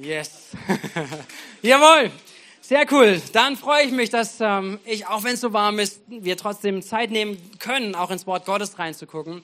Yes. Jawohl. Sehr cool. Dann freue ich mich, dass ähm, ich, auch wenn es so warm ist, wir trotzdem Zeit nehmen können, auch ins Wort Gottes reinzugucken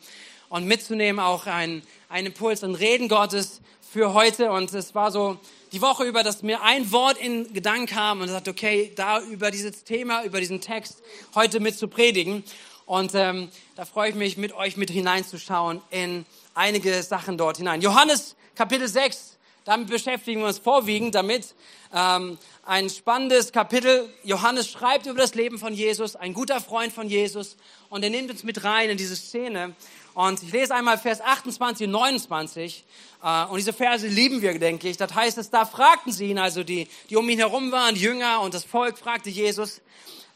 und mitzunehmen, auch ein, einen Impuls und Reden Gottes für heute. Und es war so die Woche über, dass mir ein Wort in Gedanken kam und sagte, okay, da über dieses Thema, über diesen Text heute mit zu predigen. Und ähm, da freue ich mich, mit euch mit hineinzuschauen in einige Sachen dort hinein. Johannes Kapitel 6, damit beschäftigen wir uns vorwiegend damit. Ähm, ein spannendes Kapitel. Johannes schreibt über das Leben von Jesus, ein guter Freund von Jesus. Und er nimmt uns mit rein in diese Szene. Und ich lese einmal Vers 28 und 29. Äh, und diese Verse lieben wir, denke ich. Das heißt es, da fragten sie ihn, also die, die um ihn herum waren, die Jünger und das Volk fragte Jesus,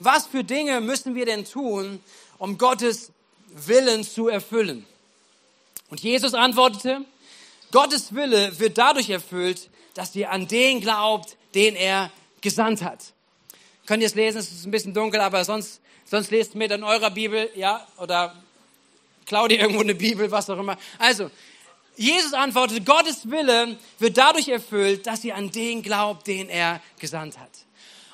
was für Dinge müssen wir denn tun, um Gottes Willen zu erfüllen. Und Jesus antwortete, Gottes Wille wird dadurch erfüllt, dass ihr an den glaubt, den er gesandt hat. Könnt ihr es lesen? Es ist ein bisschen dunkel, aber sonst, sonst lest mit in eurer Bibel, ja, oder klaut ihr irgendwo eine Bibel, was auch immer. Also, Jesus antwortete, Gottes Wille wird dadurch erfüllt, dass ihr an den glaubt, den er gesandt hat.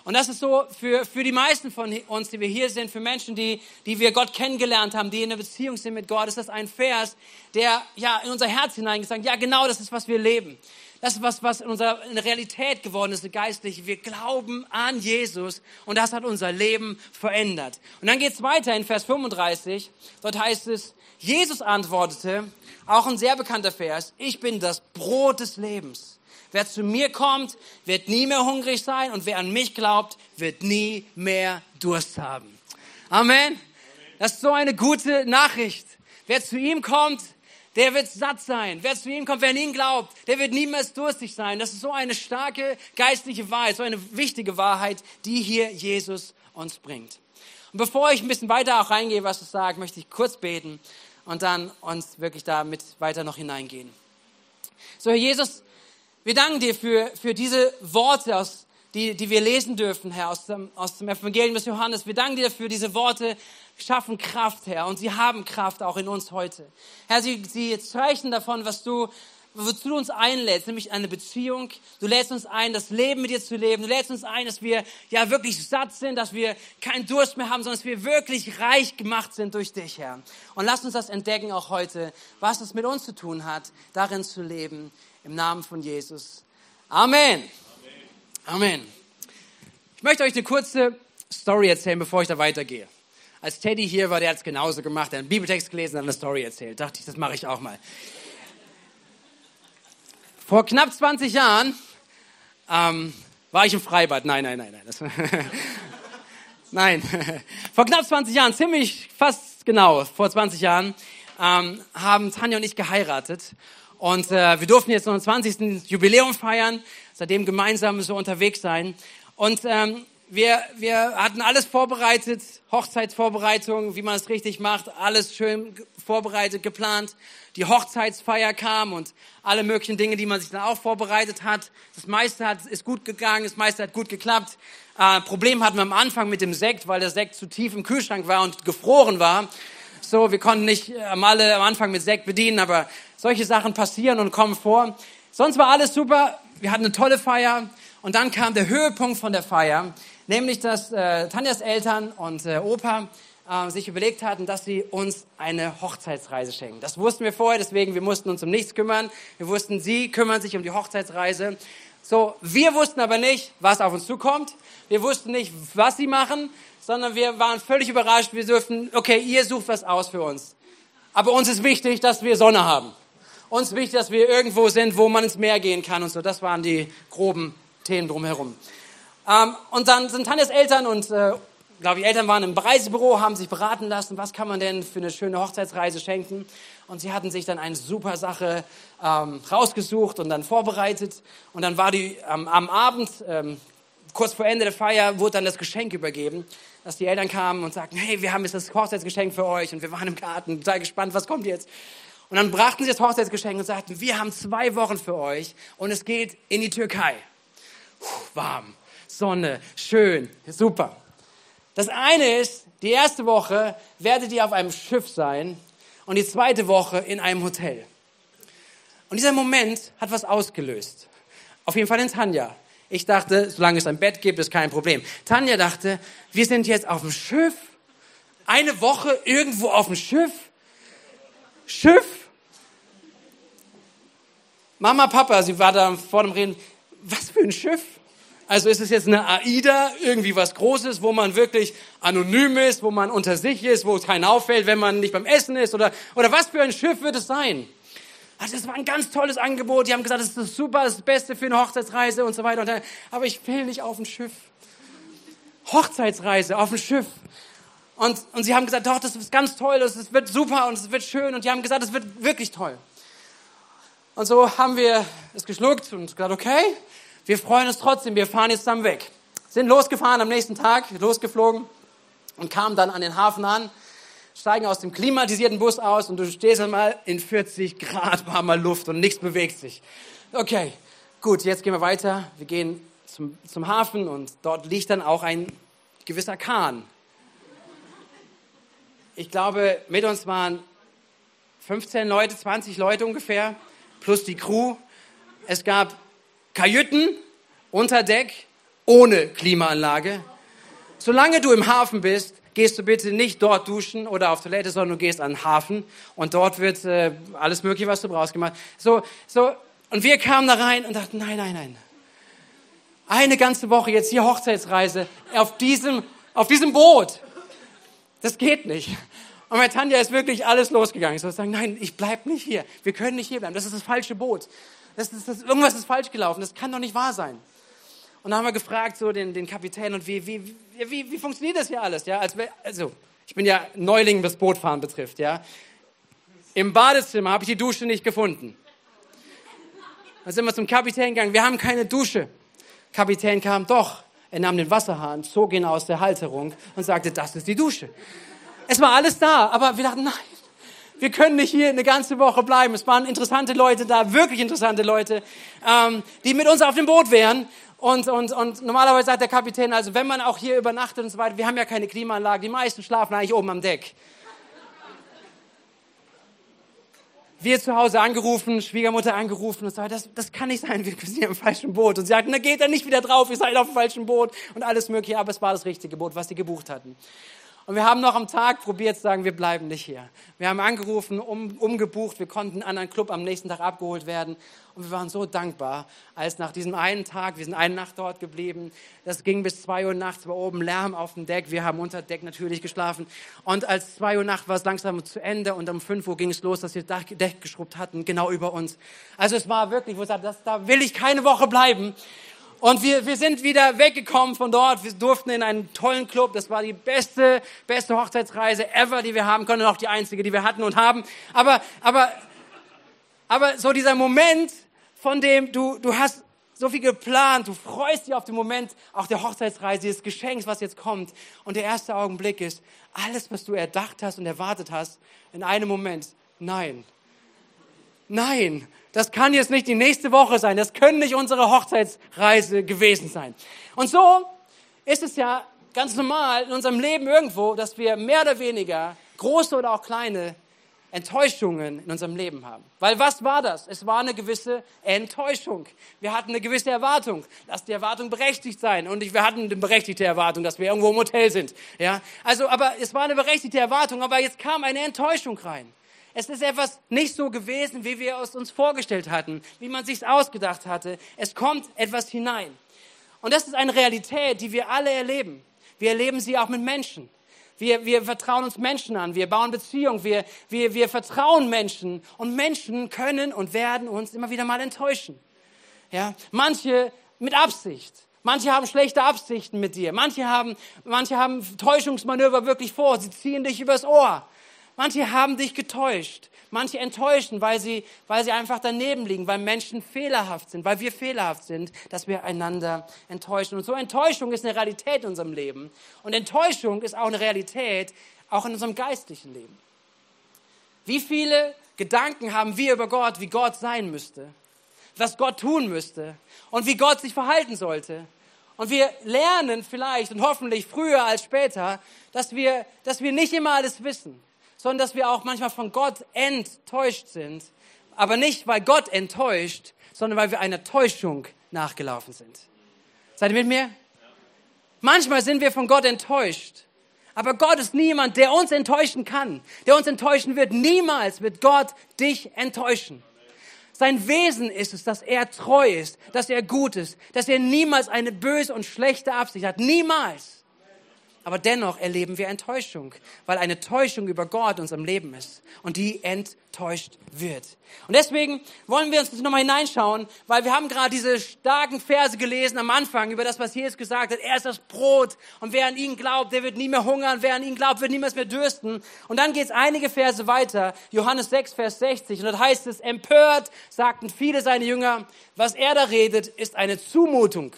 Und das ist so für, für die meisten von uns, die wir hier sind, für Menschen, die, die wir Gott kennengelernt haben, die in einer Beziehung sind mit Gott, ist das ein Vers, der ja in unser Herz hineingesagt, ja genau das ist, was wir leben. Das ist was, was in unserer in Realität geworden ist, geistlich. Wir glauben an Jesus und das hat unser Leben verändert. Und dann geht es weiter in Vers 35. Dort heißt es, Jesus antwortete, auch ein sehr bekannter Vers, ich bin das Brot des Lebens. Wer zu mir kommt, wird nie mehr hungrig sein und wer an mich glaubt, wird nie mehr Durst haben. Amen. Das ist so eine gute Nachricht. Wer zu ihm kommt, der wird satt sein. Wer zu ihm kommt, wer an ihn glaubt, der wird niemals durstig sein. Das ist so eine starke geistliche Wahrheit, so eine wichtige Wahrheit, die hier Jesus uns bringt. Und bevor ich ein bisschen weiter auch reingehe, was es sagt, möchte ich kurz beten und dann uns wirklich damit weiter noch hineingehen. So, Herr Jesus, wir danken dir für, für diese Worte, aus, die, die wir lesen dürfen, Herr, aus dem, aus dem Evangelium des Johannes. Wir danken dir für diese Worte, schaffen Kraft, Herr, und sie haben Kraft auch in uns heute. Herr, sie, sie zeichnen davon, was du, wozu du uns einlädst, nämlich eine Beziehung. Du lädst uns ein, das Leben mit dir zu leben. Du lädst uns ein, dass wir ja wirklich satt sind, dass wir keinen Durst mehr haben, sondern dass wir wirklich reich gemacht sind durch dich, Herr. Und lass uns das entdecken auch heute, was es mit uns zu tun hat, darin zu leben. Im Namen von Jesus. Amen. Amen. Ich möchte euch eine kurze Story erzählen, bevor ich da weitergehe. Als Teddy hier war, der hat es genauso gemacht. Er hat einen Bibeltext gelesen und eine Story erzählt. Dachte ich, das mache ich auch mal. Vor knapp 20 Jahren ähm, war ich im Freibad. Nein, nein, nein, nein. Nein. Vor knapp 20 Jahren, ziemlich fast genau, vor 20 Jahren, ähm, haben Tanja und ich geheiratet. Und äh, wir durften jetzt noch ein 20. Jubiläum feiern, seitdem gemeinsam so unterwegs sein. Und ähm, wir, wir hatten alles vorbereitet, Hochzeitsvorbereitung, wie man es richtig macht, alles schön vorbereitet, geplant. Die Hochzeitsfeier kam und alle möglichen Dinge, die man sich dann auch vorbereitet hat. Das meiste hat, ist gut gegangen, das meiste hat gut geklappt. Äh, Problem hatten wir am Anfang mit dem Sekt, weil der Sekt zu tief im Kühlschrank war und gefroren war. So, wir konnten nicht äh, alle am Anfang mit Sekt bedienen, aber solche Sachen passieren und kommen vor. Sonst war alles super. Wir hatten eine tolle Feier. Und dann kam der Höhepunkt von der Feier, nämlich dass äh, Tanjas Eltern und äh, Opa äh, sich überlegt hatten, dass sie uns eine Hochzeitsreise schenken. Das wussten wir vorher, deswegen wir mussten uns um nichts kümmern. Wir wussten, sie kümmern sich um die Hochzeitsreise. So, wir wussten aber nicht, was auf uns zukommt. Wir wussten nicht, was sie machen, sondern wir waren völlig überrascht. Wir dürften, okay, ihr sucht was aus für uns. Aber uns ist wichtig, dass wir Sonne haben. Uns ist wichtig, dass wir irgendwo sind, wo man ins Meer gehen kann und so. Das waren die groben Themen drumherum. Ähm, und dann sind Tanjas Eltern und, äh, glaube ich, Eltern waren im Reisebüro, haben sich beraten lassen, was kann man denn für eine schöne Hochzeitsreise schenken. Und sie hatten sich dann eine super Sache ähm, rausgesucht und dann vorbereitet. Und dann war die ähm, am Abend, ähm, kurz vor Ende der Feier, wurde dann das Geschenk übergeben, dass die Eltern kamen und sagten, hey, wir haben jetzt das Hochzeitsgeschenk für euch. Und wir waren im Garten, total gespannt, was kommt jetzt. Und dann brachten sie das Hochzeitsgeschenk und sagten, wir haben zwei Wochen für euch und es geht in die Türkei. Puh, warm, Sonne, schön, super. Das eine ist, die erste Woche werdet ihr auf einem Schiff sein und die zweite Woche in einem Hotel. Und dieser Moment hat was ausgelöst. Auf jeden Fall in Tanja. Ich dachte, solange es ein Bett gibt, ist kein Problem. Tanja dachte, wir sind jetzt auf dem Schiff. Eine Woche irgendwo auf dem Schiff. Schiff. Mama, Papa, sie war da vor dem Reden. Was für ein Schiff? Also ist es jetzt eine AIDA, irgendwie was Großes, wo man wirklich anonym ist, wo man unter sich ist, wo es keinen auffällt, wenn man nicht beim Essen ist oder, oder was für ein Schiff wird es sein? Also es war ein ganz tolles Angebot. Die haben gesagt, das ist super, das, ist das Beste für eine Hochzeitsreise und so weiter. Und dann, aber ich will nicht auf ein Schiff. Hochzeitsreise auf ein Schiff. Und, und sie haben gesagt, doch, das ist ganz toll, das wird super und es wird schön. Und die haben gesagt, es wird wirklich toll. Und so haben wir es geschluckt und gesagt, okay, wir freuen uns trotzdem, wir fahren jetzt dann weg. Sind losgefahren am nächsten Tag, losgeflogen und kamen dann an den Hafen an, steigen aus dem klimatisierten Bus aus und du stehst einmal in 40 Grad warmer Luft und nichts bewegt sich. Okay, gut, jetzt gehen wir weiter. Wir gehen zum, zum Hafen und dort liegt dann auch ein gewisser Kahn. Ich glaube, mit uns waren 15 Leute, 20 Leute ungefähr, plus die Crew. Es gab Kajüten unter Deck ohne Klimaanlage. Solange du im Hafen bist, gehst du bitte nicht dort duschen oder auf Toilette, sondern du gehst an den Hafen und dort wird äh, alles Mögliche, was du brauchst, gemacht. So, so, und wir kamen da rein und dachten, nein, nein, nein. Eine ganze Woche jetzt hier Hochzeitsreise auf diesem, auf diesem Boot. Das geht nicht. Und bei Tanja ist wirklich alles losgegangen. Ich soll sagen, nein, ich bleib nicht hier. Wir können nicht hier bleiben. Das ist das falsche Boot das, das, das, irgendwas ist falsch gelaufen, das kann doch nicht wahr sein. Und dann haben wir gefragt, so den, den Kapitän, und wie, wie, wie, wie funktioniert das hier alles? Ja, also, ich bin ja Neuling, was Bootfahren betrifft. Ja. Im Badezimmer habe ich die Dusche nicht gefunden. Dann sind wir zum Kapitän gegangen, wir haben keine Dusche. Kapitän kam, doch, er nahm den Wasserhahn, zog ihn aus der Halterung und sagte, das ist die Dusche. Es war alles da, aber wir dachten, nein, wir können nicht hier eine ganze Woche bleiben. Es waren interessante Leute da, wirklich interessante Leute, ähm, die mit uns auf dem Boot wären. Und, und, und normalerweise sagt der Kapitän, also wenn man auch hier übernachtet und so weiter, wir haben ja keine Klimaanlage, die meisten schlafen eigentlich oben am Deck. Wir zu Hause angerufen, Schwiegermutter angerufen und so, das, das kann nicht sein, wir sind hier im falschen Boot. Und sie sagten, na geht er nicht wieder drauf, ihr seid auf dem falschen Boot und alles mögliche, aber es war das richtige Boot, was sie gebucht hatten. Und wir haben noch am Tag probiert zu sagen, wir bleiben nicht hier. Wir haben angerufen, um, umgebucht, wir konnten einen anderen Club am nächsten Tag abgeholt werden. Und wir waren so dankbar, als nach diesem einen Tag, wir sind eine Nacht dort geblieben, das ging bis zwei Uhr nachts, war oben Lärm auf dem Deck, wir haben unter Deck natürlich geschlafen. Und als zwei Uhr nachts war es langsam zu Ende und um fünf Uhr ging es los, dass wir das Deck geschrubbt hatten, genau über uns. Also es war wirklich, wo ich sagte, da will ich keine Woche bleiben. Und wir, wir sind wieder weggekommen von dort. Wir durften in einen tollen Club. Das war die beste, beste Hochzeitsreise ever, die wir haben können. Und auch die einzige, die wir hatten und haben. Aber, aber, aber so dieser Moment, von dem du, du hast so viel geplant, du freust dich auf den Moment auch der Hochzeitsreise, des Geschenks, was jetzt kommt. Und der erste Augenblick ist, alles, was du erdacht hast und erwartet hast, in einem Moment, nein. Nein, das kann jetzt nicht die nächste Woche sein. Das können nicht unsere Hochzeitsreise gewesen sein. Und so ist es ja ganz normal in unserem Leben irgendwo, dass wir mehr oder weniger große oder auch kleine Enttäuschungen in unserem Leben haben. Weil was war das? Es war eine gewisse Enttäuschung. Wir hatten eine gewisse Erwartung. Lass die Erwartung berechtigt sein. Und wir hatten eine berechtigte Erwartung, dass wir irgendwo im Hotel sind. Ja? Also, aber es war eine berechtigte Erwartung, aber jetzt kam eine Enttäuschung rein. Es ist etwas nicht so gewesen, wie wir es uns vorgestellt hatten, wie man sich ausgedacht hatte. Es kommt etwas hinein. Und das ist eine Realität, die wir alle erleben. Wir erleben sie auch mit Menschen. Wir, wir vertrauen uns Menschen an, wir bauen Beziehungen, wir, wir, wir vertrauen Menschen und Menschen können und werden uns immer wieder mal enttäuschen. Ja? Manche mit Absicht, manche haben schlechte Absichten mit dir, manche haben, manche haben Täuschungsmanöver wirklich vor, sie ziehen dich übers Ohr. Manche haben dich getäuscht. Manche enttäuschen, weil sie, weil sie einfach daneben liegen, weil Menschen fehlerhaft sind, weil wir fehlerhaft sind, dass wir einander enttäuschen. Und so Enttäuschung ist eine Realität in unserem Leben. Und Enttäuschung ist auch eine Realität, auch in unserem geistlichen Leben. Wie viele Gedanken haben wir über Gott, wie Gott sein müsste, was Gott tun müsste und wie Gott sich verhalten sollte? Und wir lernen vielleicht und hoffentlich früher als später, dass wir, dass wir nicht immer alles wissen sondern dass wir auch manchmal von Gott enttäuscht sind. Aber nicht, weil Gott enttäuscht, sondern weil wir eine Täuschung nachgelaufen sind. Seid ihr mit mir? Manchmal sind wir von Gott enttäuscht. Aber Gott ist niemand, der uns enttäuschen kann, der uns enttäuschen wird. Niemals wird Gott dich enttäuschen. Sein Wesen ist es, dass er treu ist, dass er gut ist, dass er niemals eine böse und schlechte Absicht hat. Niemals. Aber dennoch erleben wir Enttäuschung, weil eine Täuschung über Gott unserem Leben ist und die enttäuscht wird. Und deswegen wollen wir uns nochmal hineinschauen, weil wir haben gerade diese starken Verse gelesen am Anfang über das, was Jesus gesagt hat. Er ist das Brot und wer an ihn glaubt, der wird nie mehr hungern. Wer an ihn glaubt, wird niemals mehr dürsten. Und dann geht es einige Verse weiter. Johannes 6, Vers 60. Und dort heißt es, empört sagten viele seine Jünger, was er da redet, ist eine Zumutung.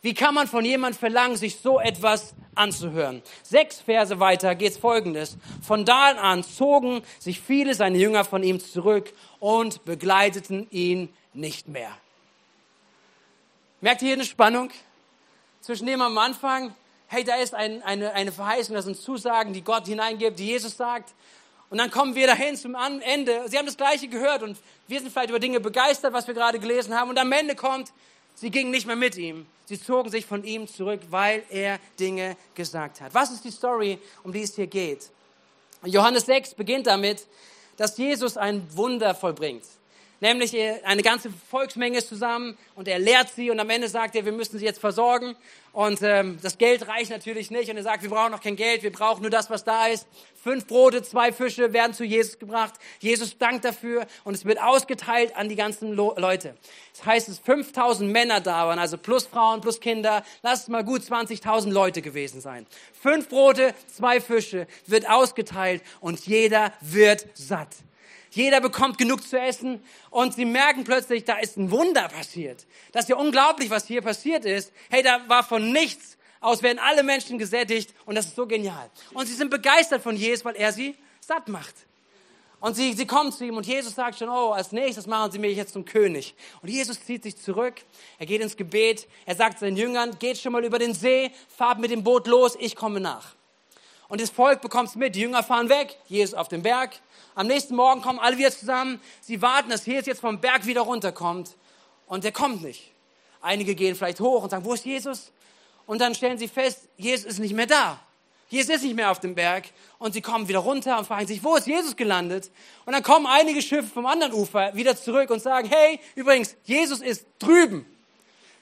Wie kann man von jemandem verlangen, sich so etwas anzuhören? Sechs Verse weiter geht's folgendes. Von da an zogen sich viele seiner Jünger von ihm zurück und begleiteten ihn nicht mehr. Merkt ihr hier eine Spannung? Zwischen dem am Anfang, hey, da ist ein, eine, eine Verheißung, das sind Zusagen, die Gott hineingibt, die Jesus sagt. Und dann kommen wir dahin zum Ende. Sie haben das Gleiche gehört und wir sind vielleicht über Dinge begeistert, was wir gerade gelesen haben. Und am Ende kommt, Sie gingen nicht mehr mit ihm. Sie zogen sich von ihm zurück, weil er Dinge gesagt hat. Was ist die Story, um die es hier geht? Johannes 6 beginnt damit, dass Jesus ein Wunder vollbringt. Nämlich eine ganze Volksmenge ist zusammen und er lehrt sie und am Ende sagt er, wir müssen sie jetzt versorgen. Und ähm, das Geld reicht natürlich nicht und er sagt, wir brauchen noch kein Geld, wir brauchen nur das, was da ist. Fünf Brote, zwei Fische werden zu Jesus gebracht. Jesus dankt dafür und es wird ausgeteilt an die ganzen Leute. Das heißt, es 5000 Männer da waren, also plus Frauen, plus Kinder. Lass es mal gut 20.000 Leute gewesen sein. Fünf Brote, zwei Fische wird ausgeteilt und jeder wird satt. Jeder bekommt genug zu essen und sie merken plötzlich, da ist ein Wunder passiert. Das ist ja unglaublich, was hier passiert ist. Hey, da war von nichts aus, werden alle Menschen gesättigt und das ist so genial. Und sie sind begeistert von Jesus, weil er sie satt macht. Und sie, sie kommen zu ihm und Jesus sagt schon, oh, als nächstes machen sie mich jetzt zum König. Und Jesus zieht sich zurück, er geht ins Gebet, er sagt seinen Jüngern, geht schon mal über den See, fahrt mit dem Boot los, ich komme nach. Und das Volk bekommt es mit, die Jünger fahren weg, Jesus auf den Berg, am nächsten Morgen kommen alle wieder zusammen. Sie warten, dass Jesus jetzt vom Berg wieder runterkommt. Und der kommt nicht. Einige gehen vielleicht hoch und sagen, wo ist Jesus? Und dann stellen sie fest, Jesus ist nicht mehr da. Jesus ist nicht mehr auf dem Berg. Und sie kommen wieder runter und fragen sich, wo ist Jesus gelandet? Und dann kommen einige Schiffe vom anderen Ufer wieder zurück und sagen, hey, übrigens, Jesus ist drüben.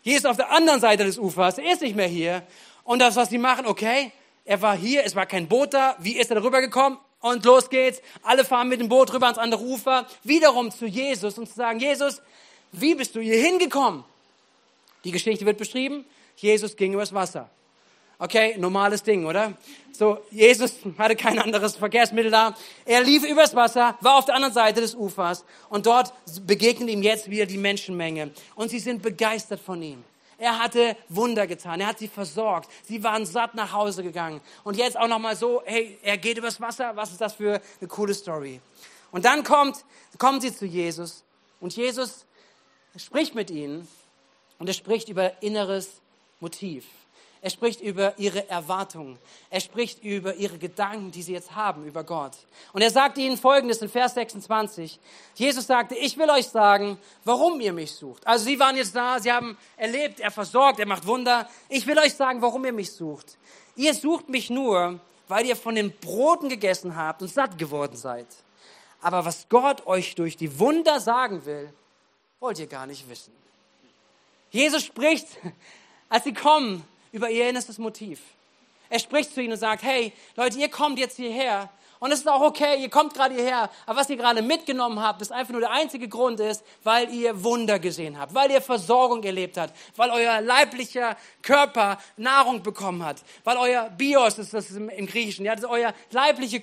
Jesus auf der anderen Seite des Ufers. Er ist nicht mehr hier. Und das, was sie machen, okay, er war hier, es war kein Boot da. Wie ist er darüber gekommen? Und los geht's. Alle fahren mit dem Boot rüber ans andere Ufer, wiederum zu Jesus und zu sagen, Jesus, wie bist du hier hingekommen? Die Geschichte wird beschrieben. Jesus ging übers Wasser. Okay, normales Ding, oder? So, Jesus hatte kein anderes Verkehrsmittel da. Er lief übers Wasser, war auf der anderen Seite des Ufers und dort begegnet ihm jetzt wieder die Menschenmenge. Und sie sind begeistert von ihm. Er hatte Wunder getan. Er hat sie versorgt. Sie waren satt nach Hause gegangen. Und jetzt auch nochmal so, hey, er geht übers Wasser. Was ist das für eine coole Story? Und dann kommt, kommen sie zu Jesus. Und Jesus spricht mit ihnen. Und er spricht über inneres Motiv. Er spricht über ihre Erwartungen. Er spricht über ihre Gedanken, die sie jetzt haben über Gott. Und er sagt ihnen Folgendes in Vers 26. Jesus sagte, ich will euch sagen, warum ihr mich sucht. Also sie waren jetzt da, sie haben erlebt, er versorgt, er macht Wunder. Ich will euch sagen, warum ihr mich sucht. Ihr sucht mich nur, weil ihr von den Broten gegessen habt und satt geworden seid. Aber was Gott euch durch die Wunder sagen will, wollt ihr gar nicht wissen. Jesus spricht, als sie kommen, über ihr innerstes Motiv. Er spricht zu ihnen und sagt, hey, Leute, ihr kommt jetzt hierher und es ist auch okay, ihr kommt gerade hierher, aber was ihr gerade mitgenommen habt, ist einfach nur der einzige Grund ist, weil ihr Wunder gesehen habt, weil ihr Versorgung erlebt habt, weil euer leiblicher Körper Nahrung bekommen hat, weil euer Bios ist das im, im Griechischen, ja, das ist euer leibliche,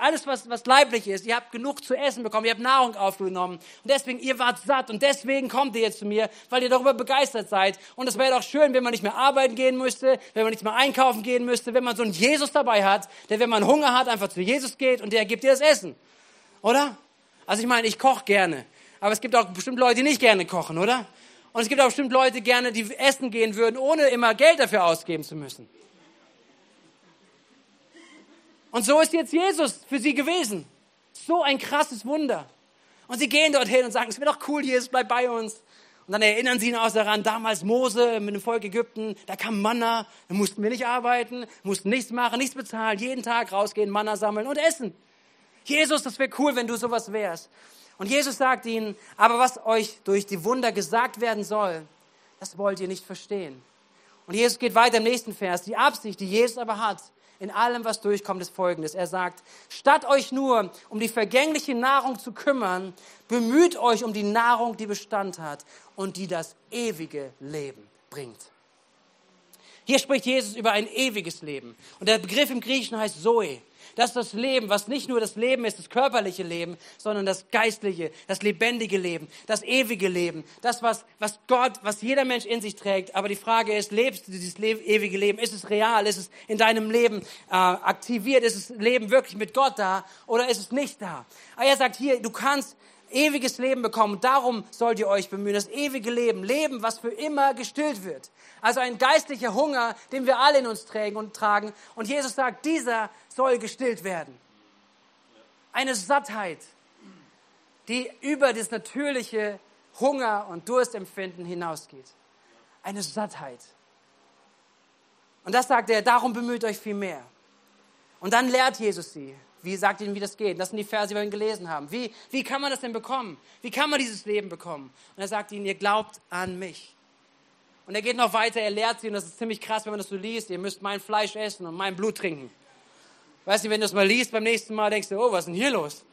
alles was, was leiblich ist, ihr habt genug zu essen bekommen, ihr habt Nahrung aufgenommen. Und deswegen, ihr wart satt und deswegen kommt ihr jetzt zu mir, weil ihr darüber begeistert seid. Und es wäre doch schön, wenn man nicht mehr arbeiten gehen müsste, wenn man nicht mehr einkaufen gehen müsste, wenn man so einen Jesus dabei hat, der, wenn man Hunger hat, einfach zu Jesus Jesus geht und der gibt dir das Essen. Oder? Also ich meine, ich koche gerne. Aber es gibt auch bestimmt Leute, die nicht gerne kochen, oder? Und es gibt auch bestimmt Leute gerne, die essen gehen würden, ohne immer Geld dafür ausgeben zu müssen. Und so ist jetzt Jesus für sie gewesen. So ein krasses Wunder. Und sie gehen dorthin und sagen, es wäre doch cool, Jesus, bleib bei uns. Und dann erinnern sie ihn auch daran, damals Mose mit dem Volk Ägypten, da kam Manna, da mussten wir nicht arbeiten, mussten nichts machen, nichts bezahlen, jeden Tag rausgehen, Manna sammeln und essen. Jesus, das wäre cool, wenn du sowas wärst. Und Jesus sagt ihnen, aber was euch durch die Wunder gesagt werden soll, das wollt ihr nicht verstehen. Und Jesus geht weiter im nächsten Vers. Die Absicht, die Jesus aber hat, in allem, was durchkommt, ist folgendes. Er sagt, statt euch nur um die vergängliche Nahrung zu kümmern, bemüht euch um die Nahrung, die Bestand hat und die das ewige Leben bringt. Hier spricht Jesus über ein ewiges Leben. Und der Begriff im Griechischen heißt Zoe. Das ist das Leben, was nicht nur das Leben ist, das körperliche Leben, sondern das geistliche, das lebendige Leben, das ewige Leben. Das, was, was Gott, was jeder Mensch in sich trägt. Aber die Frage ist, lebst du dieses ewige Leben? Ist es real? Ist es in deinem Leben äh, aktiviert? Ist das Leben wirklich mit Gott da oder ist es nicht da? Aber er sagt hier, du kannst ewiges Leben bekommen. Darum sollt ihr euch bemühen. Das ewige Leben. Leben, was für immer gestillt wird. Also ein geistlicher Hunger, den wir alle in uns tragen und tragen. Und Jesus sagt, dieser soll gestillt werden. Eine Sattheit, die über das natürliche Hunger und Durstempfinden hinausgeht. Eine Sattheit. Und das sagt er, darum bemüht euch viel mehr. Und dann lehrt Jesus sie. Wie sagt ihnen, wie das geht? Das sind die Verse, die wir gelesen haben. Wie, wie kann man das denn bekommen? Wie kann man dieses Leben bekommen? Und er sagt ihnen, ihr glaubt an mich. Und er geht noch weiter, er lehrt sie, und das ist ziemlich krass, wenn man das so liest, ihr müsst mein Fleisch essen und mein Blut trinken. Weißt du, wenn du es mal liest, beim nächsten Mal denkst du, oh, was ist denn hier los?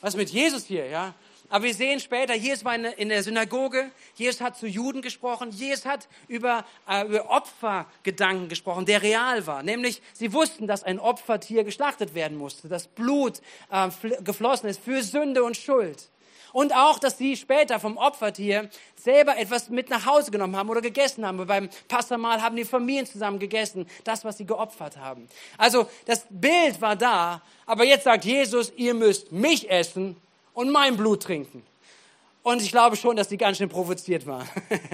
Was ist mit Jesus hier, ja? Aber wir sehen später, Jesus war in der Synagoge, Jesus hat zu Juden gesprochen, Jesus hat über, äh, über Opfergedanken gesprochen, der real war. Nämlich, sie wussten, dass ein Opfertier geschlachtet werden musste, dass Blut äh, geflossen ist für Sünde und Schuld. Und auch, dass sie später vom Opfertier selber etwas mit nach Hause genommen haben oder gegessen haben. Beim Passamal haben die Familien zusammen gegessen, das, was sie geopfert haben. Also das Bild war da, aber jetzt sagt Jesus, ihr müsst mich essen und mein Blut trinken. Und ich glaube schon, dass die ganz schön provoziert waren.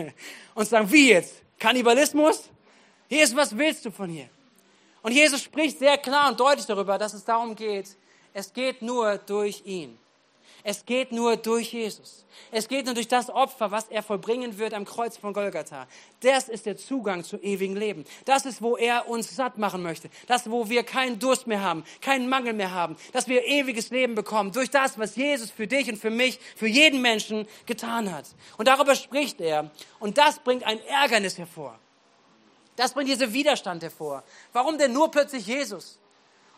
und sagen, wie jetzt? Kannibalismus? Jesus, was willst du von hier? Und Jesus spricht sehr klar und deutlich darüber, dass es darum geht, es geht nur durch ihn. Es geht nur durch Jesus. Es geht nur durch das Opfer, was er vollbringen wird am Kreuz von Golgatha. Das ist der Zugang zu ewigem Leben. Das ist, wo er uns satt machen möchte. Das, wo wir keinen Durst mehr haben, keinen Mangel mehr haben. Dass wir ewiges Leben bekommen durch das, was Jesus für dich und für mich, für jeden Menschen getan hat. Und darüber spricht er. Und das bringt ein Ärgernis hervor. Das bringt diesen Widerstand hervor. Warum denn nur plötzlich Jesus?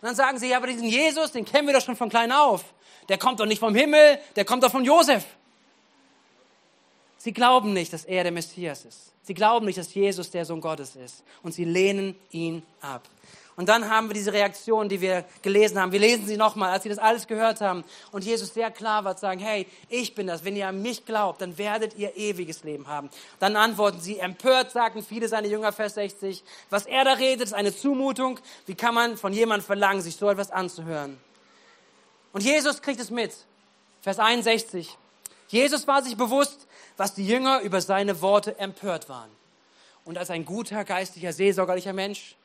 Und dann sagen sie, ja, aber diesen Jesus, den kennen wir doch schon von klein auf der kommt doch nicht vom Himmel, der kommt doch von Josef. Sie glauben nicht, dass er der Messias ist. Sie glauben nicht, dass Jesus der Sohn Gottes ist. Und sie lehnen ihn ab. Und dann haben wir diese Reaktion, die wir gelesen haben. Wir lesen sie nochmal, als sie das alles gehört haben. Und Jesus sehr klar war, zu sagen, hey, ich bin das. Wenn ihr an mich glaubt, dann werdet ihr ewiges Leben haben. Dann antworten sie, empört sagten viele seine Jünger, Vers 60. Was er da redet, ist eine Zumutung. Wie kann man von jemandem verlangen, sich so etwas anzuhören? Und Jesus kriegt es mit. Vers 61. Jesus war sich bewusst, was die Jünger über seine Worte empört waren. Und als ein guter, geistlicher, seelsorgerlicher Mensch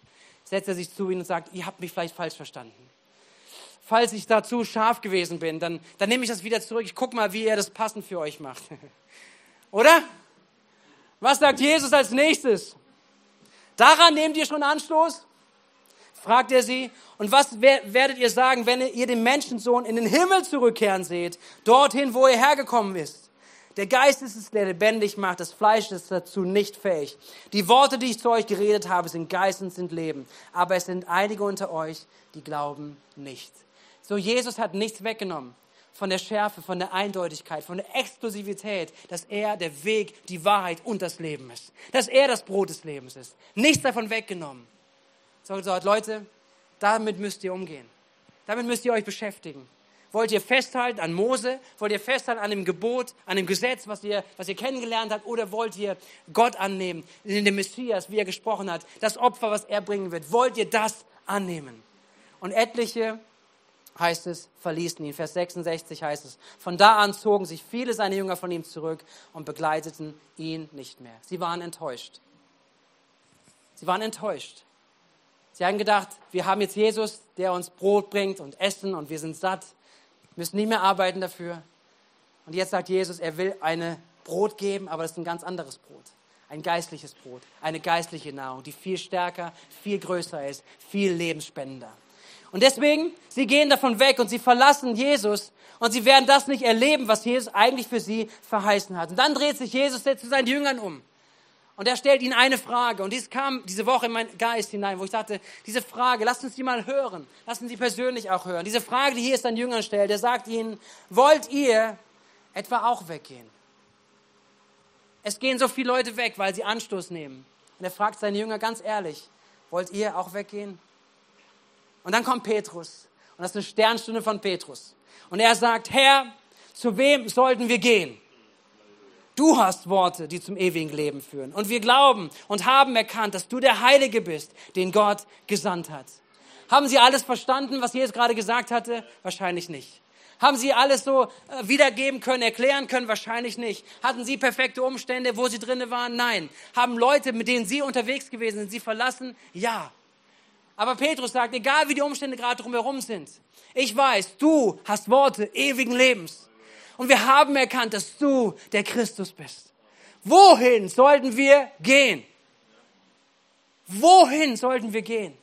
setzt er sich zu ihnen und sagt, ihr habt mich vielleicht falsch verstanden. Falls ich dazu scharf gewesen bin, dann, dann nehme ich das wieder zurück. Ich gucke mal, wie er das passend für euch macht. Oder? Was sagt Jesus als nächstes? Daran nehmt ihr schon Anstoß? fragt er sie, und was werdet ihr sagen, wenn ihr den Menschensohn in den Himmel zurückkehren seht, dorthin, wo er hergekommen ist? Der Geist ist es, der lebendig macht, das Fleisch ist dazu nicht fähig. Die Worte, die ich zu euch geredet habe, sind Geist und sind Leben. Aber es sind einige unter euch, die glauben nicht. So, Jesus hat nichts weggenommen von der Schärfe, von der Eindeutigkeit, von der Exklusivität, dass er der Weg, die Wahrheit und das Leben ist. Dass er das Brot des Lebens ist. Nichts davon weggenommen sondern gesagt, Leute, damit müsst ihr umgehen. Damit müsst ihr euch beschäftigen. Wollt ihr festhalten an Mose? Wollt ihr festhalten an dem Gebot, an dem Gesetz, was ihr, was ihr kennengelernt habt? Oder wollt ihr Gott annehmen, in dem Messias, wie er gesprochen hat, das Opfer, was er bringen wird? Wollt ihr das annehmen? Und etliche, heißt es, verließen ihn. Vers 66 heißt es, von da an zogen sich viele seiner Jünger von ihm zurück und begleiteten ihn nicht mehr. Sie waren enttäuscht. Sie waren enttäuscht. Sie haben gedacht, wir haben jetzt Jesus, der uns Brot bringt und Essen und wir sind satt, müssen nicht mehr arbeiten dafür. Und jetzt sagt Jesus, er will eine Brot geben, aber das ist ein ganz anderes Brot. Ein geistliches Brot, eine geistliche Nahrung, die viel stärker, viel größer ist, viel lebensspendender. Und deswegen, sie gehen davon weg und sie verlassen Jesus und sie werden das nicht erleben, was Jesus eigentlich für sie verheißen hat. Und dann dreht sich Jesus zu seinen Jüngern um. Und er stellt ihnen eine Frage. Und dies kam diese Woche in meinen Geist hinein, wo ich dachte, diese Frage, lasst uns die mal hören. Lasst uns sie persönlich auch hören. Diese Frage, die hier ist an Jüngern stellt, er sagt ihnen, wollt ihr etwa auch weggehen? Es gehen so viele Leute weg, weil sie Anstoß nehmen. Und er fragt seine Jünger ganz ehrlich, wollt ihr auch weggehen? Und dann kommt Petrus. Und das ist eine Sternstunde von Petrus. Und er sagt, Herr, zu wem sollten wir gehen? Du hast Worte, die zum ewigen Leben führen. Und wir glauben und haben erkannt, dass du der Heilige bist, den Gott gesandt hat. Haben Sie alles verstanden, was Jesus gerade gesagt hatte? Wahrscheinlich nicht. Haben Sie alles so äh, wiedergeben können, erklären können? Wahrscheinlich nicht. Hatten Sie perfekte Umstände, wo Sie drinnen waren? Nein. Haben Leute, mit denen Sie unterwegs gewesen sind, Sie verlassen? Ja. Aber Petrus sagt, egal wie die Umstände gerade drumherum sind, ich weiß, du hast Worte ewigen Lebens. Und wir haben erkannt, dass du der Christus bist. Wohin sollten wir gehen? Wohin sollten wir gehen?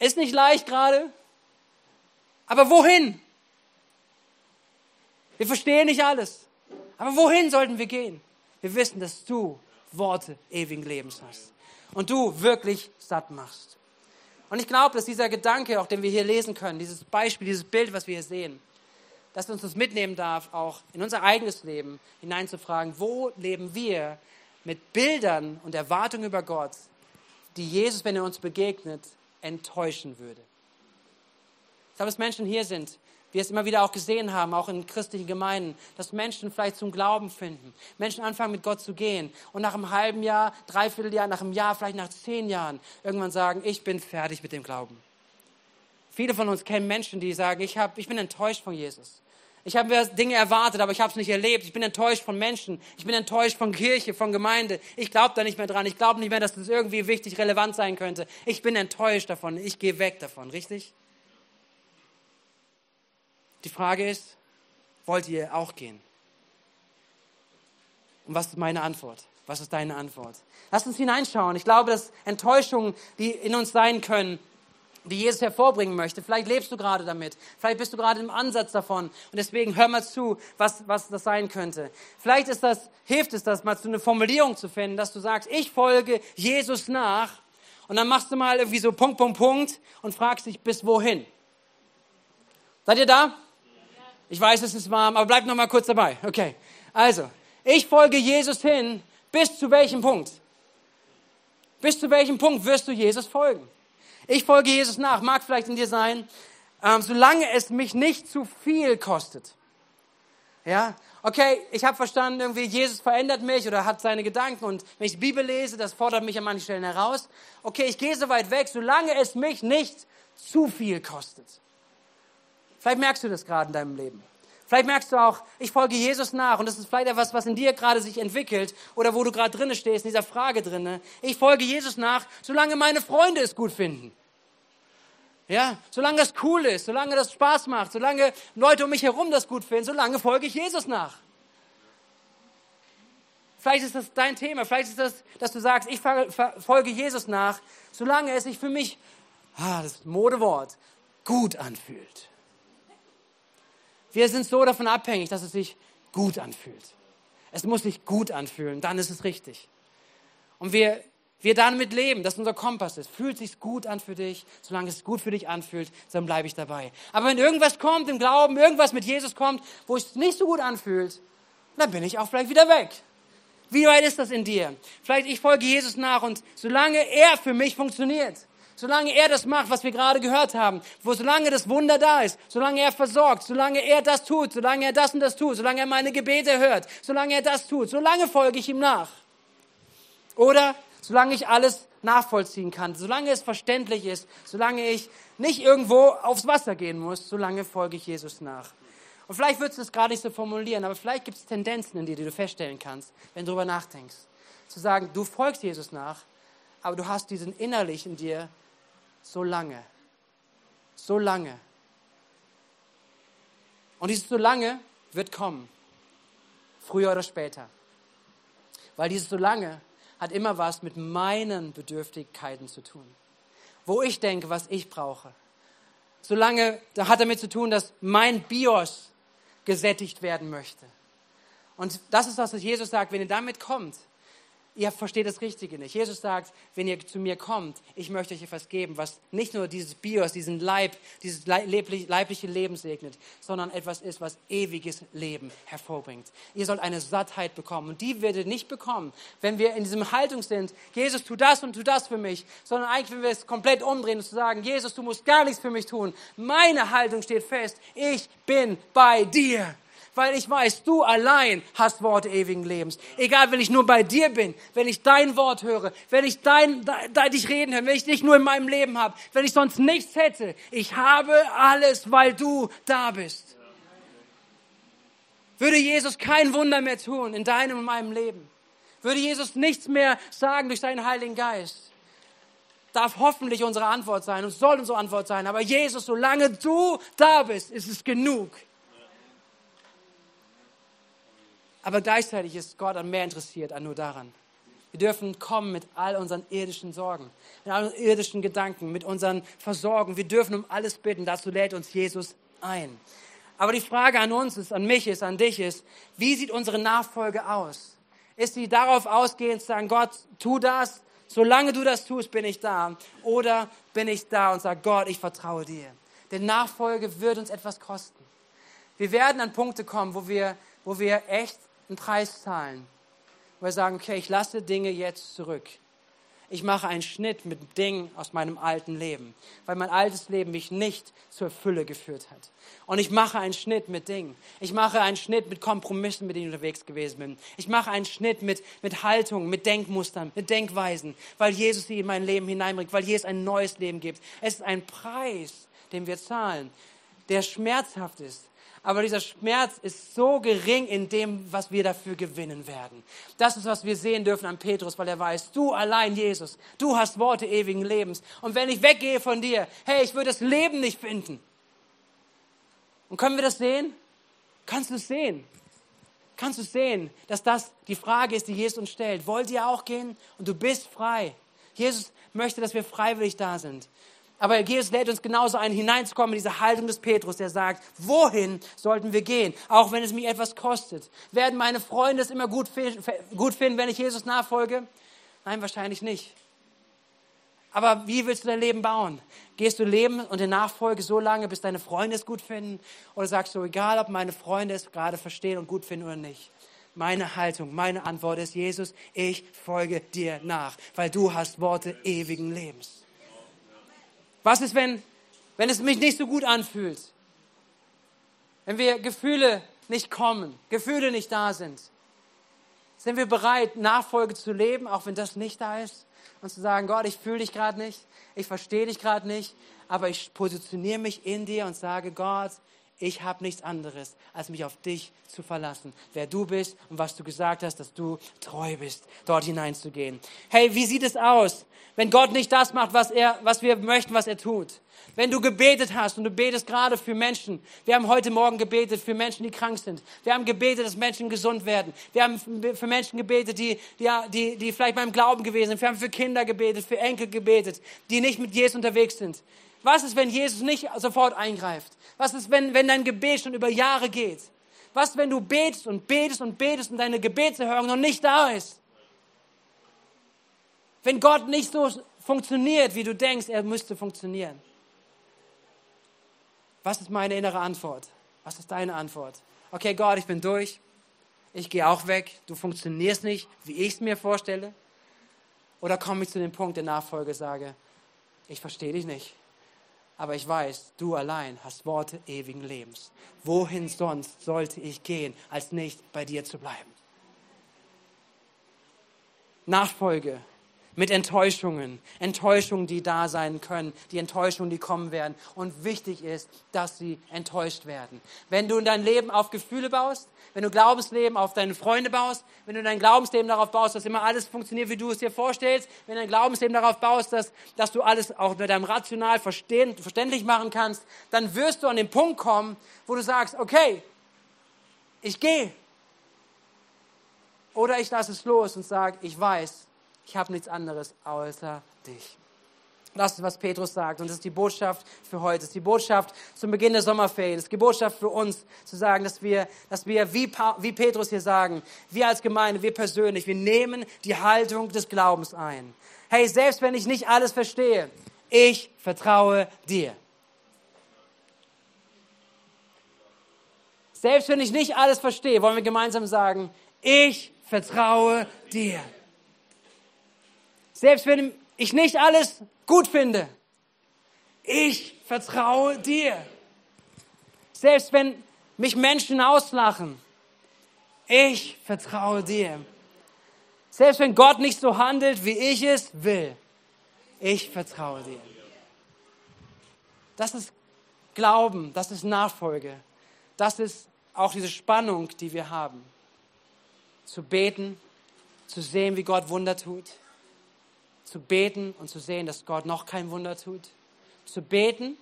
Ist nicht leicht gerade, aber wohin? Wir verstehen nicht alles. Aber wohin sollten wir gehen? Wir wissen, dass du Worte ewigen Lebens hast und du wirklich satt machst. Und ich glaube, dass dieser Gedanke, auch den wir hier lesen können, dieses Beispiel, dieses Bild, was wir hier sehen, dass uns das mitnehmen darf, auch in unser eigenes Leben hineinzufragen, wo leben wir mit Bildern und Erwartungen über Gott, die Jesus, wenn er uns begegnet, enttäuschen würde. Ich glaube, dass Menschen hier sind, wir es immer wieder auch gesehen haben, auch in christlichen Gemeinden, dass Menschen vielleicht zum Glauben finden, Menschen anfangen mit Gott zu gehen und nach einem halben Jahr, dreiviertel Jahr, nach einem Jahr, vielleicht nach zehn Jahren irgendwann sagen, ich bin fertig mit dem Glauben. Viele von uns kennen Menschen, die sagen, ich, hab, ich bin enttäuscht von Jesus. Ich habe Dinge erwartet, aber ich habe es nicht erlebt. Ich bin enttäuscht von Menschen. Ich bin enttäuscht von Kirche, von Gemeinde. Ich glaube da nicht mehr dran. Ich glaube nicht mehr, dass das irgendwie wichtig, relevant sein könnte. Ich bin enttäuscht davon. Ich gehe weg davon. Richtig? Die Frage ist, wollt ihr auch gehen? Und was ist meine Antwort? Was ist deine Antwort? Lass uns hineinschauen. Ich glaube, dass Enttäuschungen, die in uns sein können, die Jesus hervorbringen möchte. Vielleicht lebst du gerade damit. Vielleicht bist du gerade im Ansatz davon. Und deswegen hör mal zu, was, was das sein könnte. Vielleicht ist das, hilft es das, mal so eine Formulierung zu finden, dass du sagst, ich folge Jesus nach. Und dann machst du mal irgendwie so Punkt, Punkt, Punkt und fragst dich, bis wohin? Seid ihr da? Ich weiß, es ist warm, aber bleib noch mal kurz dabei. Okay. Also, ich folge Jesus hin. Bis zu welchem Punkt? Bis zu welchem Punkt wirst du Jesus folgen? Ich folge Jesus nach. Mag vielleicht in dir sein, ähm, solange es mich nicht zu viel kostet. Ja, okay, ich habe verstanden, irgendwie Jesus verändert mich oder hat seine Gedanken und wenn ich die Bibel lese, das fordert mich an manchen Stellen heraus. Okay, ich gehe so weit weg, solange es mich nicht zu viel kostet. Vielleicht merkst du das gerade in deinem Leben. Vielleicht merkst du auch, ich folge Jesus nach und das ist vielleicht etwas, was in dir gerade sich entwickelt oder wo du gerade drinne stehst, in dieser Frage drinne. Ich folge Jesus nach, solange meine Freunde es gut finden. Ja, solange es cool ist, solange das Spaß macht, solange Leute um mich herum das gut finden, solange folge ich Jesus nach. Vielleicht ist das dein Thema, vielleicht ist das, dass du sagst, ich folge Jesus nach, solange es sich für mich, ah, das Modewort, gut anfühlt. Wir sind so davon abhängig, dass es sich gut anfühlt. Es muss sich gut anfühlen, dann ist es richtig. Und wir, wir damit leben, dass unser Kompass ist. Fühlt sich gut an für dich, solange es gut für dich anfühlt, dann bleibe ich dabei. Aber wenn irgendwas kommt im Glauben, irgendwas mit Jesus kommt, wo es nicht so gut anfühlt, dann bin ich auch vielleicht wieder weg. Wie weit ist das in dir? Vielleicht ich folge Jesus nach und solange er für mich funktioniert, solange er das macht, was wir gerade gehört haben, wo solange das Wunder da ist, solange er versorgt, solange er das tut, solange er das und das tut, solange er meine Gebete hört, solange er das tut, solange folge ich ihm nach. Oder solange ich alles nachvollziehen kann, solange es verständlich ist, solange ich nicht irgendwo aufs Wasser gehen muss, solange folge ich Jesus nach. Und vielleicht würdest du es gerade nicht so formulieren, aber vielleicht gibt es Tendenzen in dir, die du feststellen kannst, wenn du darüber nachdenkst. Zu sagen, du folgst Jesus nach, aber du hast diesen innerlich in dir so lange. So lange. Und dieses so lange wird kommen. Früher oder später. Weil dieses Solange hat immer was mit meinen Bedürftigkeiten zu tun. Wo ich denke, was ich brauche. Solange, da hat damit zu tun, dass mein Bios gesättigt werden möchte. Und das ist, was Jesus sagt, wenn ihr damit kommt, ihr versteht das Richtige nicht. Jesus sagt, wenn ihr zu mir kommt, ich möchte euch etwas geben, was nicht nur dieses Bios, diesen Leib, dieses leibliche Leben segnet, sondern etwas ist, was ewiges Leben hervorbringt. Ihr sollt eine Sattheit bekommen. Und die werdet ihr nicht bekommen, wenn wir in diesem Haltung sind, Jesus, tu das und tu das für mich, sondern eigentlich, wenn wir es komplett umdrehen und zu sagen, Jesus, du musst gar nichts für mich tun. Meine Haltung steht fest. Ich bin bei dir weil ich weiß, du allein hast Worte ewigen Lebens. Egal, wenn ich nur bei dir bin, wenn ich dein Wort höre, wenn ich dein, dein, dich reden höre, wenn ich dich nur in meinem Leben habe, wenn ich sonst nichts hätte. Ich habe alles, weil du da bist. Würde Jesus kein Wunder mehr tun in deinem und meinem Leben, würde Jesus nichts mehr sagen durch seinen Heiligen Geist, darf hoffentlich unsere Antwort sein und soll unsere Antwort sein. Aber Jesus, solange du da bist, ist es genug. Aber gleichzeitig ist Gott an mehr interessiert, an nur daran. Wir dürfen kommen mit all unseren irdischen Sorgen, mit all unseren irdischen Gedanken, mit unseren Versorgen. Wir dürfen um alles bitten. Dazu lädt uns Jesus ein. Aber die Frage an uns ist, an mich ist, an dich ist, wie sieht unsere Nachfolge aus? Ist sie darauf ausgehend zu sagen, Gott, tu das, solange du das tust, bin ich da? Oder bin ich da und sage, Gott, ich vertraue dir? Denn Nachfolge wird uns etwas kosten. Wir werden an Punkte kommen, wo wir, wo wir echt einen Preis zahlen. Wo wir sagen, okay, ich lasse Dinge jetzt zurück. Ich mache einen Schnitt mit Dingen aus meinem alten Leben, weil mein altes Leben mich nicht zur Fülle geführt hat. Und ich mache einen Schnitt mit Dingen. Ich mache einen Schnitt mit Kompromissen, mit denen ich unterwegs gewesen bin. Ich mache einen Schnitt mit, mit Haltungen, mit Denkmustern, mit Denkweisen, weil Jesus sie in mein Leben hineinbringt, weil Jesus ein neues Leben gibt. Es ist ein Preis, den wir zahlen, der schmerzhaft ist, aber dieser Schmerz ist so gering in dem, was wir dafür gewinnen werden. Das ist, was wir sehen dürfen an Petrus, weil er weiß, du allein, Jesus, du hast Worte ewigen Lebens. Und wenn ich weggehe von dir, hey, ich würde das Leben nicht finden. Und können wir das sehen? Kannst du es sehen? Kannst du sehen, dass das die Frage ist, die Jesus uns stellt? Wollt ihr auch gehen? Und du bist frei. Jesus möchte, dass wir freiwillig da sind. Aber Jesus lädt uns genauso ein, hineinzukommen in diese Haltung des Petrus, der sagt, wohin sollten wir gehen, auch wenn es mich etwas kostet? Werden meine Freunde es immer gut, gut finden, wenn ich Jesus nachfolge? Nein, wahrscheinlich nicht. Aber wie willst du dein Leben bauen? Gehst du leben und in Nachfolge so lange, bis deine Freunde es gut finden? Oder sagst du, egal ob meine Freunde es gerade verstehen und gut finden oder nicht? Meine Haltung, meine Antwort ist, Jesus, ich folge dir nach, weil du hast Worte ewigen Lebens. Was ist, wenn, wenn es mich nicht so gut anfühlt? Wenn wir Gefühle nicht kommen, Gefühle nicht da sind? Sind wir bereit, Nachfolge zu leben, auch wenn das nicht da ist? Und zu sagen, Gott, ich fühle dich gerade nicht, ich verstehe dich gerade nicht, aber ich positioniere mich in dir und sage, Gott, ich habe nichts anderes, als mich auf dich zu verlassen. Wer du bist und was du gesagt hast, dass du treu bist, dort hineinzugehen. Hey, wie sieht es aus, wenn Gott nicht das macht, was, er, was wir möchten, was er tut? Wenn du gebetet hast und du betest gerade für Menschen. Wir haben heute Morgen gebetet für Menschen, die krank sind. Wir haben gebetet, dass Menschen gesund werden. Wir haben für Menschen gebetet, die, die, die, die vielleicht beim Glauben gewesen sind. Wir haben für Kinder gebetet, für Enkel gebetet, die nicht mit Jesus unterwegs sind. Was ist, wenn Jesus nicht sofort eingreift? Was ist, wenn, wenn dein Gebet schon über Jahre geht? Was, wenn du betest und betest und betest und deine Gebetserhörung noch nicht da ist? Wenn Gott nicht so funktioniert, wie du denkst, er müsste funktionieren. Was ist meine innere Antwort? Was ist deine Antwort? Okay, Gott, ich bin durch. Ich gehe auch weg. Du funktionierst nicht, wie ich es mir vorstelle. Oder komme ich zu dem Punkt der Nachfolge, sage, ich verstehe dich nicht. Aber ich weiß, du allein hast Worte ewigen Lebens. Wohin sonst sollte ich gehen, als nicht bei dir zu bleiben? Nachfolge mit Enttäuschungen, Enttäuschungen, die da sein können, die Enttäuschungen, die kommen werden. Und wichtig ist, dass sie enttäuscht werden. Wenn du dein Leben auf Gefühle baust, wenn du Glaubensleben auf deine Freunde baust, wenn du dein Glaubensleben darauf baust, dass immer alles funktioniert, wie du es dir vorstellst, wenn du dein Glaubensleben darauf baust, dass, dass du alles auch mit deinem Rational verstehen, verständlich machen kannst, dann wirst du an den Punkt kommen, wo du sagst, okay, ich gehe. Oder ich lasse es los und sage, ich weiß, ich habe nichts anderes außer dich. Das ist, was Petrus sagt. Und das ist die Botschaft für heute. Das ist die Botschaft zum Beginn der Sommerferien. Das ist die Botschaft für uns, zu sagen, dass wir, dass wir wie, wie Petrus hier sagen, wir als Gemeinde, wir persönlich, wir nehmen die Haltung des Glaubens ein. Hey, selbst wenn ich nicht alles verstehe, ich vertraue dir. Selbst wenn ich nicht alles verstehe, wollen wir gemeinsam sagen, ich vertraue dir. Selbst wenn ich nicht alles gut finde, ich vertraue dir. Selbst wenn mich Menschen auslachen, ich vertraue dir. Selbst wenn Gott nicht so handelt, wie ich es will, ich vertraue dir. Das ist Glauben, das ist Nachfolge, das ist auch diese Spannung, die wir haben. Zu beten, zu sehen, wie Gott Wunder tut, zu beten und zu sehen, dass Gott noch kein Wunder tut, zu beten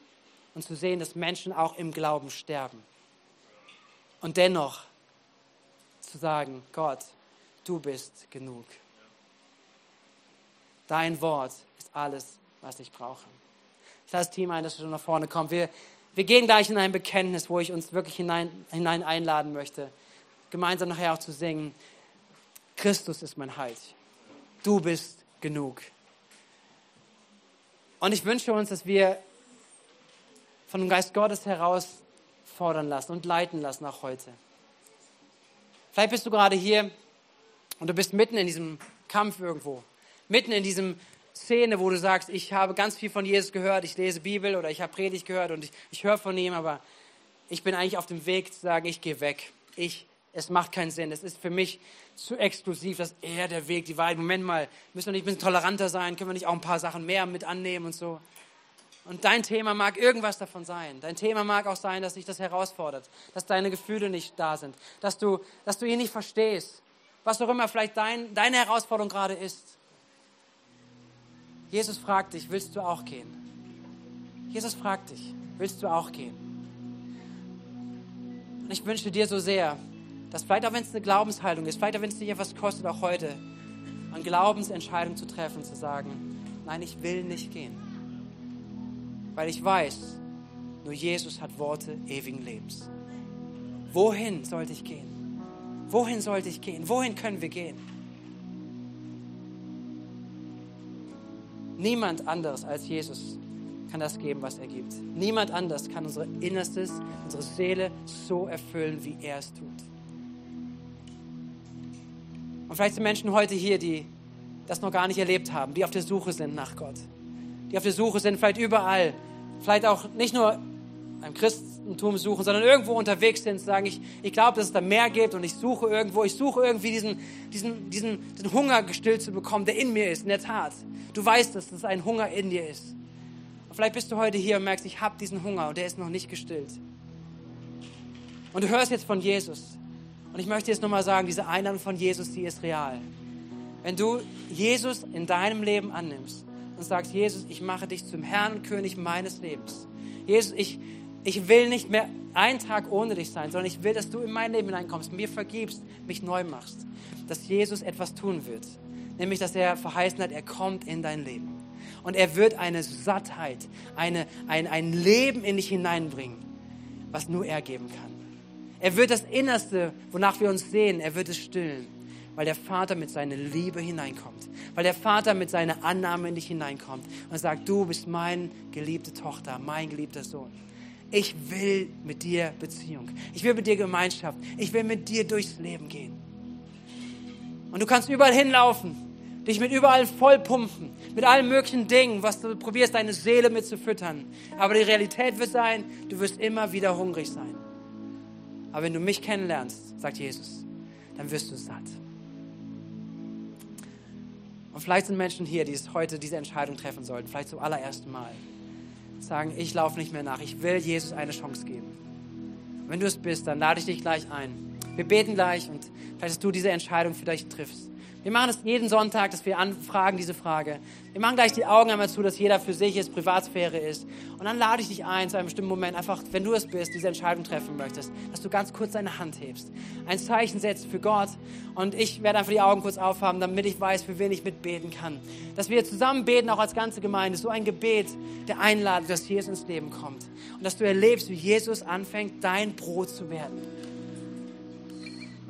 und zu sehen, dass Menschen auch im Glauben sterben. Und dennoch zu sagen, Gott, du bist genug. Dein Wort ist alles, was ich brauche. Ich lasse das Team ein, dass du schon nach vorne kommt. Wir, wir gehen gleich in ein Bekenntnis, wo ich uns wirklich hinein, hinein einladen möchte, gemeinsam nachher auch zu singen, Christus ist mein Halt. Du bist genug. Und ich wünsche uns, dass wir von dem Geist Gottes herausfordern lassen und leiten lassen auch heute. Vielleicht bist du gerade hier und du bist mitten in diesem Kampf irgendwo, mitten in diesem Szene, wo du sagst, ich habe ganz viel von Jesus gehört, ich lese Bibel oder ich habe Predigt gehört und ich, ich höre von ihm, aber ich bin eigentlich auf dem Weg zu sagen, ich gehe weg. Ich, es macht keinen Sinn. Es ist für mich zu exklusiv, dass er der Weg, die Wahrheit. Moment mal, müssen wir nicht ein bisschen toleranter sein? Können wir nicht auch ein paar Sachen mehr mit annehmen und so? Und dein Thema mag irgendwas davon sein. Dein Thema mag auch sein, dass dich das herausfordert, dass deine Gefühle nicht da sind, dass du, dass du ihn nicht verstehst. Was auch immer vielleicht dein, deine Herausforderung gerade ist. Jesus fragt dich, willst du auch gehen? Jesus fragt dich, willst du auch gehen? Und ich wünsche dir so sehr, dass vielleicht auch wenn es eine Glaubenshaltung ist, vielleicht auch wenn es dich etwas kostet, auch heute, eine Glaubensentscheidung zu treffen, zu sagen, nein, ich will nicht gehen. Weil ich weiß, nur Jesus hat Worte ewigen Lebens. Wohin sollte ich gehen? Wohin sollte ich gehen? Wohin können wir gehen? Niemand anderes als Jesus kann das geben, was er gibt. Niemand anders kann unser Innerstes, unsere Seele so erfüllen, wie er es tut. Und vielleicht sind Menschen heute hier, die das noch gar nicht erlebt haben, die auf der Suche sind nach Gott. Die auf der Suche sind, vielleicht überall. Vielleicht auch nicht nur beim Christentum suchen, sondern irgendwo unterwegs sind, sagen, ich, ich glaube, dass es da mehr gibt und ich suche irgendwo, ich suche irgendwie diesen, diesen, diesen, diesen Hunger gestillt zu bekommen, der in mir ist, in der Tat. Du weißt, dass das ein Hunger in dir ist. Und vielleicht bist du heute hier und merkst, ich habe diesen Hunger und der ist noch nicht gestillt. Und du hörst jetzt von Jesus. Und ich möchte jetzt nochmal sagen, diese Einladung von Jesus, die ist real. Wenn du Jesus in deinem Leben annimmst und sagst, Jesus, ich mache dich zum Herrn und König meines Lebens. Jesus, ich, ich will nicht mehr einen Tag ohne dich sein, sondern ich will, dass du in mein Leben hineinkommst, mir vergibst, mich neu machst. Dass Jesus etwas tun wird nämlich dass er verheißen hat, er kommt in dein Leben. Und er wird eine Sattheit, eine, ein, ein Leben in dich hineinbringen, was nur er geben kann. Er wird das Innerste, wonach wir uns sehen, er wird es stillen, weil der Vater mit seiner Liebe hineinkommt, weil der Vater mit seiner Annahme in dich hineinkommt und sagt, du bist meine geliebte Tochter, mein geliebter Sohn. Ich will mit dir Beziehung. Ich will mit dir Gemeinschaft. Ich will mit dir durchs Leben gehen. Und du kannst überall hinlaufen dich mit überall vollpumpen, mit allen möglichen Dingen, was du probierst, deine Seele mit zu füttern. Aber die Realität wird sein, du wirst immer wieder hungrig sein. Aber wenn du mich kennenlernst, sagt Jesus, dann wirst du satt. Und vielleicht sind Menschen hier, die heute diese Entscheidung treffen sollten, vielleicht zum allerersten Mal. Sagen, ich laufe nicht mehr nach, ich will Jesus eine Chance geben. Wenn du es bist, dann lade ich dich gleich ein. Wir beten gleich und vielleicht, dass du diese Entscheidung für dich triffst Wir machen es jeden Sonntag, dass wir anfragen diese Frage. Wir machen gleich die Augen einmal zu, dass jeder für sich ist, Privatsphäre ist. Und dann lade ich dich ein, zu einem bestimmten Moment, einfach, wenn du es bist, diese Entscheidung treffen möchtest, dass du ganz kurz deine Hand hebst. Ein Zeichen setzt für Gott. Und ich werde einfach die Augen kurz aufhaben, damit ich weiß, für wen ich mitbeten kann. Dass wir zusammen beten, auch als ganze Gemeinde. So ein Gebet der Einladung, dass Jesus ins Leben kommt. Und dass du erlebst, wie Jesus anfängt, dein Brot zu werden.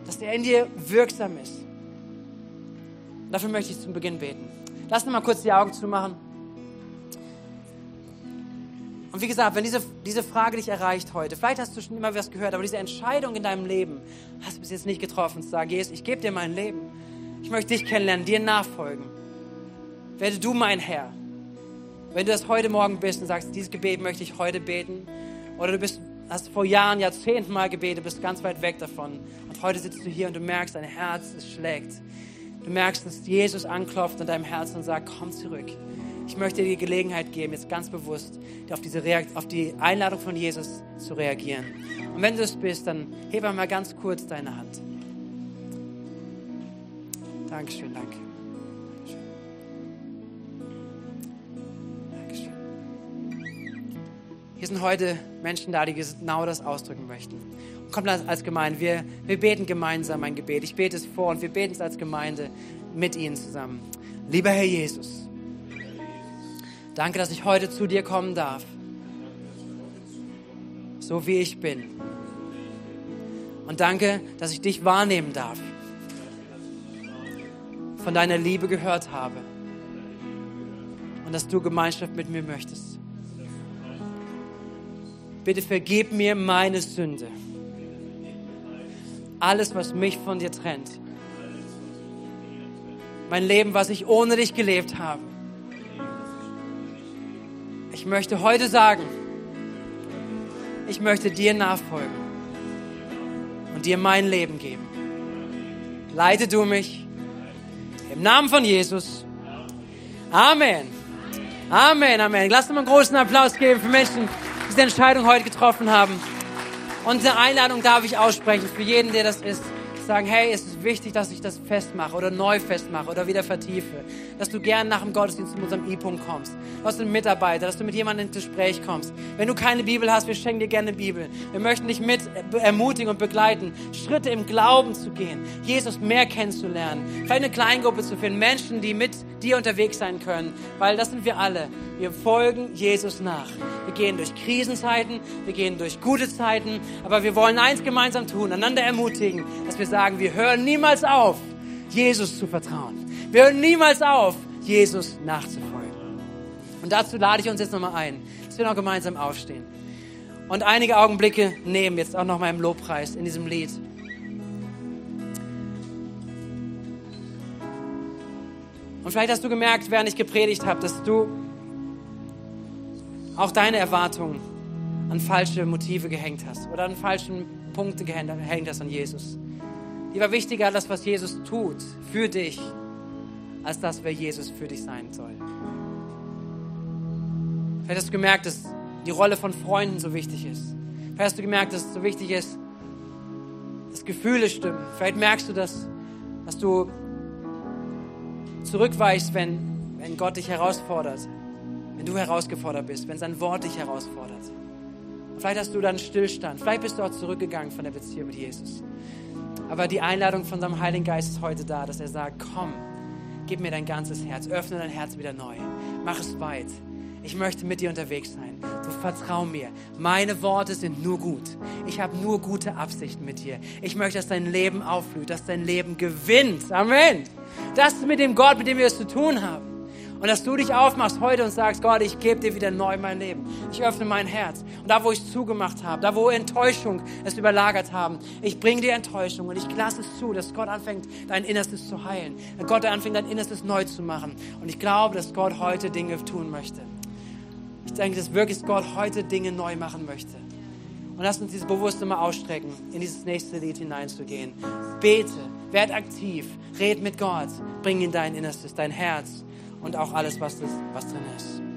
Dass der in dir wirksam ist Dafür möchte ich zum Beginn beten. Lass uns mal kurz die Augen zumachen. Und wie gesagt, wenn diese, diese Frage dich erreicht heute, vielleicht hast du schon immer was gehört, aber diese Entscheidung in deinem Leben hast du bis jetzt nicht getroffen, zu sagen, Jesus, ich gebe dir mein Leben. Ich möchte dich kennenlernen, dir nachfolgen. Werde du mein Herr. Wenn du das heute Morgen bist und sagst, dieses Gebet möchte ich heute beten, oder du bist, hast vor Jahren, Jahrzehnten mal gebetet, bist ganz weit weg davon und heute sitzt du hier und du merkst, dein Herz, es schlägt. Du merkst, dass Jesus anklopft an deinem Herzen und sagt, komm zurück. Ich möchte dir die Gelegenheit geben, jetzt ganz bewusst auf, diese auf die Einladung von Jesus zu reagieren. Und wenn du es bist, dann heb einmal ganz kurz deine Hand. Dankeschön, danke. Hier sind heute Menschen da, die genau das ausdrücken möchten kommt als Gemeinde. Wir, wir beten gemeinsam ein Gebet. Ich bete es vor und wir beten es als Gemeinde mit Ihnen zusammen. Lieber Herr Jesus, danke, dass ich heute zu dir kommen darf. So wie ich bin. Und danke, dass ich dich wahrnehmen darf. Von deiner Liebe gehört habe. Und dass du Gemeinschaft mit mir möchtest. Bitte vergib mir meine Sünde alles, was mich von dir trennt. Mein Leben, was ich ohne dich gelebt habe. Ich möchte heute sagen, ich möchte dir nachfolgen und dir mein Leben geben. Leite du mich im Namen von Jesus. Amen. Amen, Amen. Lass uns mal einen großen Applaus geben für Menschen, diese Entscheidung heute getroffen haben. Und eine Einladung darf ich aussprechen für jeden, der das ist sagen, hey, es ist wichtig, dass ich das festmache oder neu festmache oder wieder vertiefe. Dass du gern nach dem Gottesdienst zu unserem E-Punkt kommst. Du hast einen Mitarbeiter, dass du mit jemandem ins Gespräch kommst. Wenn du keine Bibel hast, wir schenken dir gerne eine Bibel. Wir möchten dich mit ermutigen und begleiten, Schritte im Glauben zu gehen, Jesus mehr kennenzulernen, vielleicht eine Kleingruppe zu finden, Menschen, die mit dir unterwegs sein können, weil das sind wir alle. Wir folgen Jesus nach. Wir gehen durch Krisenzeiten, wir gehen durch gute Zeiten, aber wir wollen eins gemeinsam tun, einander ermutigen, dass wir sagen, wir hören niemals auf, Jesus zu vertrauen. Wir hören niemals auf, Jesus nachzufolgen. Und dazu lade ich uns jetzt nochmal ein, dass wir noch gemeinsam aufstehen und einige Augenblicke nehmen, jetzt auch nochmal im Lobpreis, in diesem Lied. Und vielleicht hast du gemerkt, während ich gepredigt habe, dass du auch deine Erwartungen an falsche Motive gehängt hast oder an falschen Punkte gehängt hast an Jesus. Dir war wichtiger das, was Jesus tut für dich, als das, wer Jesus für dich sein soll. Vielleicht hast du gemerkt, dass die Rolle von Freunden so wichtig ist. Vielleicht hast du gemerkt, dass es so wichtig ist, dass Gefühle stimmen. Vielleicht merkst du, dass, dass du zurückweichst, wenn, wenn Gott dich herausfordert, wenn du herausgefordert bist, wenn sein Wort dich herausfordert. vielleicht hast du dann Stillstand. Vielleicht bist du auch zurückgegangen von der Beziehung mit Jesus. Aber die Einladung von seinem Heiligen Geist ist heute da, dass er sagt, komm, gib mir dein ganzes Herz, öffne dein Herz wieder neu, mach es weit. Ich möchte mit dir unterwegs sein. Du vertrau mir. Meine Worte sind nur gut. Ich habe nur gute Absichten mit dir. Ich möchte, dass dein Leben aufblüht, dass dein Leben gewinnt. Amen. Das ist mit dem Gott, mit dem wir es zu tun haben. Und dass du dich aufmachst heute und sagst, Gott, ich gebe dir wieder neu mein Leben. Ich öffne mein Herz. Und da, wo ich zugemacht habe, da, wo Enttäuschung es überlagert haben, ich bringe dir Enttäuschung und ich lasse es zu, dass Gott anfängt, dein Innerstes zu heilen. Dass Gott anfängt, dein Innerstes neu zu machen. Und ich glaube, dass Gott heute Dinge tun möchte. Ich denke, dass wirklich Gott heute Dinge neu machen möchte. Und lass uns dieses Bewusste mal ausstrecken, in dieses nächste Lied hineinzugehen. Bete, werd aktiv, red mit Gott, bring ihn dein Innerstes, dein Herz und auch alles, was, was drin ist.